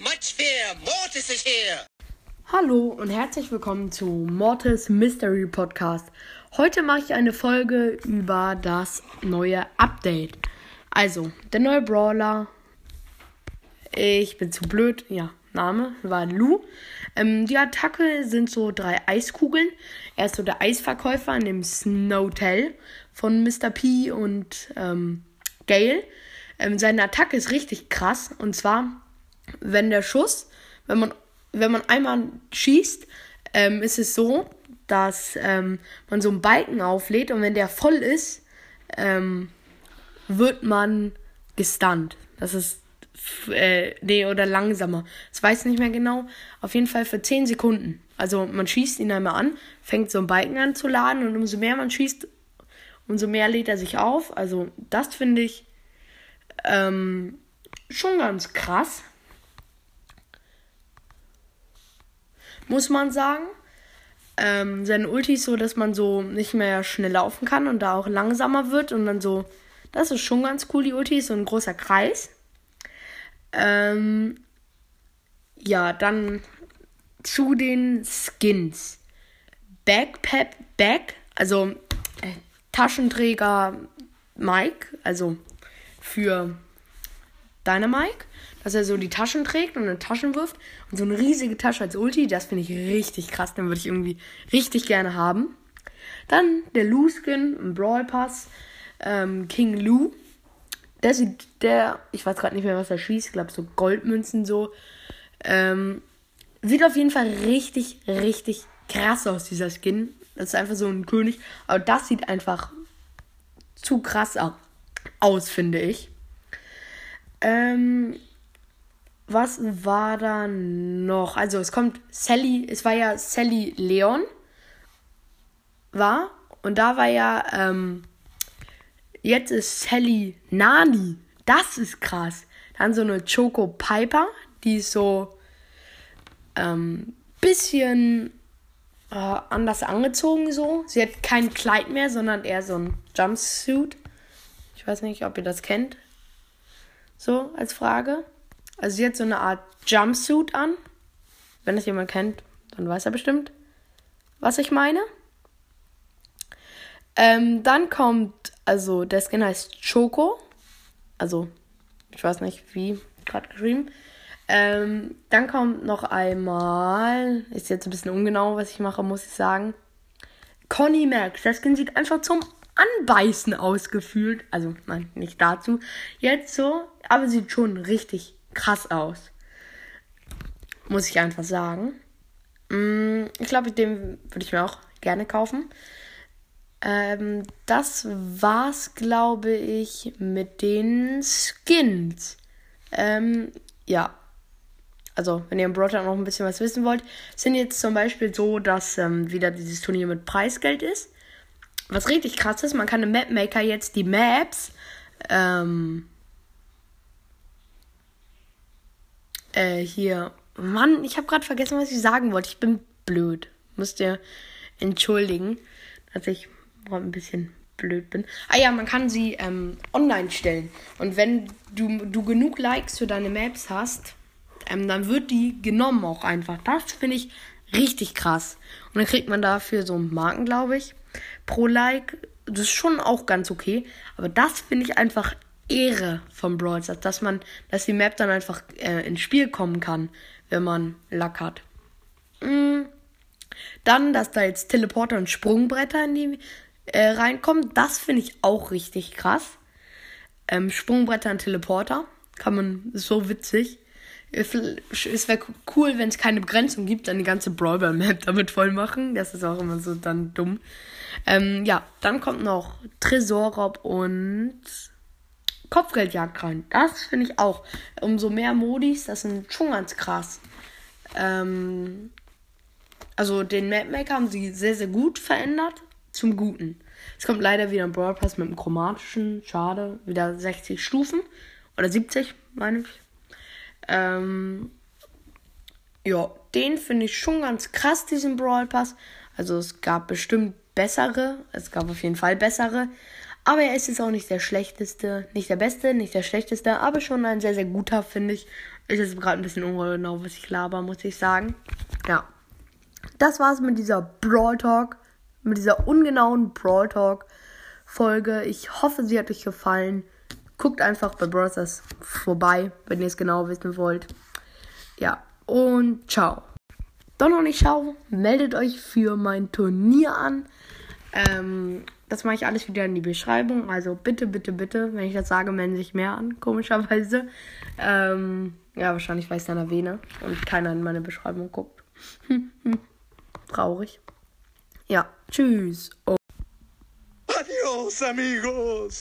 much fear. Mortis is here. Hallo und herzlich willkommen zu Mortis Mystery Podcast. Heute mache ich eine Folge über das neue Update. Also, der neue Brawler. Ich bin zu blöd. Ja, Name war Lu. Ähm, die Attacke sind so drei Eiskugeln. Er ist so der Eisverkäufer in dem Snowtel von Mr. P und ähm, Gale. Ähm, seine Attacke ist richtig krass. Und zwar, wenn der Schuss, wenn man, wenn man einmal schießt, ähm, ist es so, dass ähm, man so einen Balken auflädt und wenn der voll ist, ähm, wird man gestunt. Das ist äh, nee, oder langsamer. Das weiß ich nicht mehr genau. Auf jeden Fall für 10 Sekunden. Also man schießt ihn einmal an, fängt so einen Balken an zu laden und umso mehr man schießt, umso mehr lädt er sich auf. Also das finde ich ähm, schon ganz krass. Muss man sagen. Ähm, seine Ulti ist so, dass man so nicht mehr schnell laufen kann und da auch langsamer wird und dann so. Das ist schon ganz cool, die Ulti ist so ein großer Kreis. Ähm, ja, dann zu den Skins. Backpack, Back, also äh, Taschenträger Mike, also für deine Mike, dass er so die Taschen trägt und in Taschen wirft und so eine riesige Tasche als Ulti, das finde ich richtig krass, den würde ich irgendwie richtig gerne haben. Dann der Lou-Skin im Brawl Pass, ähm, King Lou, der sieht, der, ich weiß gerade nicht mehr, was er schießt, ich glaube so Goldmünzen so. Ähm, sieht auf jeden Fall richtig, richtig krass aus, dieser Skin. Das ist einfach so ein König. Aber das sieht einfach zu krass aus, finde ich. Ähm, was war da noch? Also es kommt Sally, es war ja Sally Leon. War. Und da war ja, ähm, Jetzt ist Sally Nani. Das ist krass. Dann so eine Choco Piper, die ist so ähm, bisschen äh, anders angezogen so. Sie hat kein Kleid mehr, sondern eher so ein Jumpsuit. Ich weiß nicht, ob ihr das kennt. So als Frage. Also sie hat so eine Art Jumpsuit an. Wenn das jemand kennt, dann weiß er bestimmt, was ich meine. Ähm, dann kommt also der Skin heißt Choco. Also, ich weiß nicht wie, gerade geschrieben. Ähm, dann kommt noch einmal, ist jetzt ein bisschen ungenau, was ich mache, muss ich sagen. Conny Max. Der Skin sieht einfach zum Anbeißen ausgefühlt. Also, nein, nicht dazu. Jetzt so, aber sieht schon richtig krass aus. Muss ich einfach sagen. Mm, ich glaube, den würde ich mir auch gerne kaufen. Ähm, das war's, glaube ich, mit den Skins. Ähm, ja. Also, wenn ihr im Broadcast noch ein bisschen was wissen wollt, sind jetzt zum Beispiel so, dass ähm, wieder dieses Turnier mit Preisgeld ist. Was richtig krass ist, man kann im Mapmaker jetzt die Maps ähm, äh, hier. Mann, ich habe gerade vergessen, was ich sagen wollte. Ich bin blöd. Müsst ihr entschuldigen, dass ich ein bisschen blöd bin. Ah ja, man kann sie ähm, online stellen. Und wenn du, du genug Likes für deine Maps hast, ähm, dann wird die genommen auch einfach. Das finde ich richtig krass. Und dann kriegt man dafür so Marken, glaube ich, pro Like. Das ist schon auch ganz okay. Aber das finde ich einfach Ehre vom Brawl Stars, dass man, dass die Map dann einfach äh, ins Spiel kommen kann, wenn man Lack hat. Mm. Dann, dass da jetzt Teleporter und Sprungbretter in die äh, reinkommen. Das finde ich auch richtig krass. Ähm, Sprungbretter und Teleporter. Kann man, so witzig. Es wäre cool, wenn es keine Begrenzung gibt, dann die ganze Brawler Map damit voll machen. Das ist auch immer so dann dumm. Ähm, ja, dann kommt noch Tresorraub und Kopfgeldjagd rein. Das finde ich auch. Umso mehr Modis, das sind schon ganz krass. Ähm, also den Mapmaker haben sie sehr, sehr gut verändert zum Guten. Es kommt leider wieder ein Brawl Pass mit einem chromatischen. Schade. Wieder 60 Stufen. Oder 70, meine ich. Ähm, ja, den finde ich schon ganz krass, diesen Brawl Pass. Also es gab bestimmt bessere. Es gab auf jeden Fall bessere. Aber er ist jetzt auch nicht der schlechteste, nicht der beste, nicht der schlechteste, aber schon ein sehr, sehr guter, finde ich. Ist jetzt gerade ein bisschen ungenau, was ich laber, muss ich sagen. Ja. Das war's mit dieser Brawl Talk, mit dieser ungenauen Brawl Talk Folge. Ich hoffe, sie hat euch gefallen. Guckt einfach bei Brothers vorbei, wenn ihr es genau wissen wollt. Ja, und ciao. Doch noch nicht schau, meldet euch für mein Turnier an. Ähm, das mache ich alles wieder in die Beschreibung. Also bitte, bitte, bitte, wenn ich das sage, melden sich mehr an, komischerweise. Ähm, ja, wahrscheinlich weiß dann erwähne und keiner in meine Beschreibung guckt. Traurig. Ja, tschüss. Oh. Adios, amigos.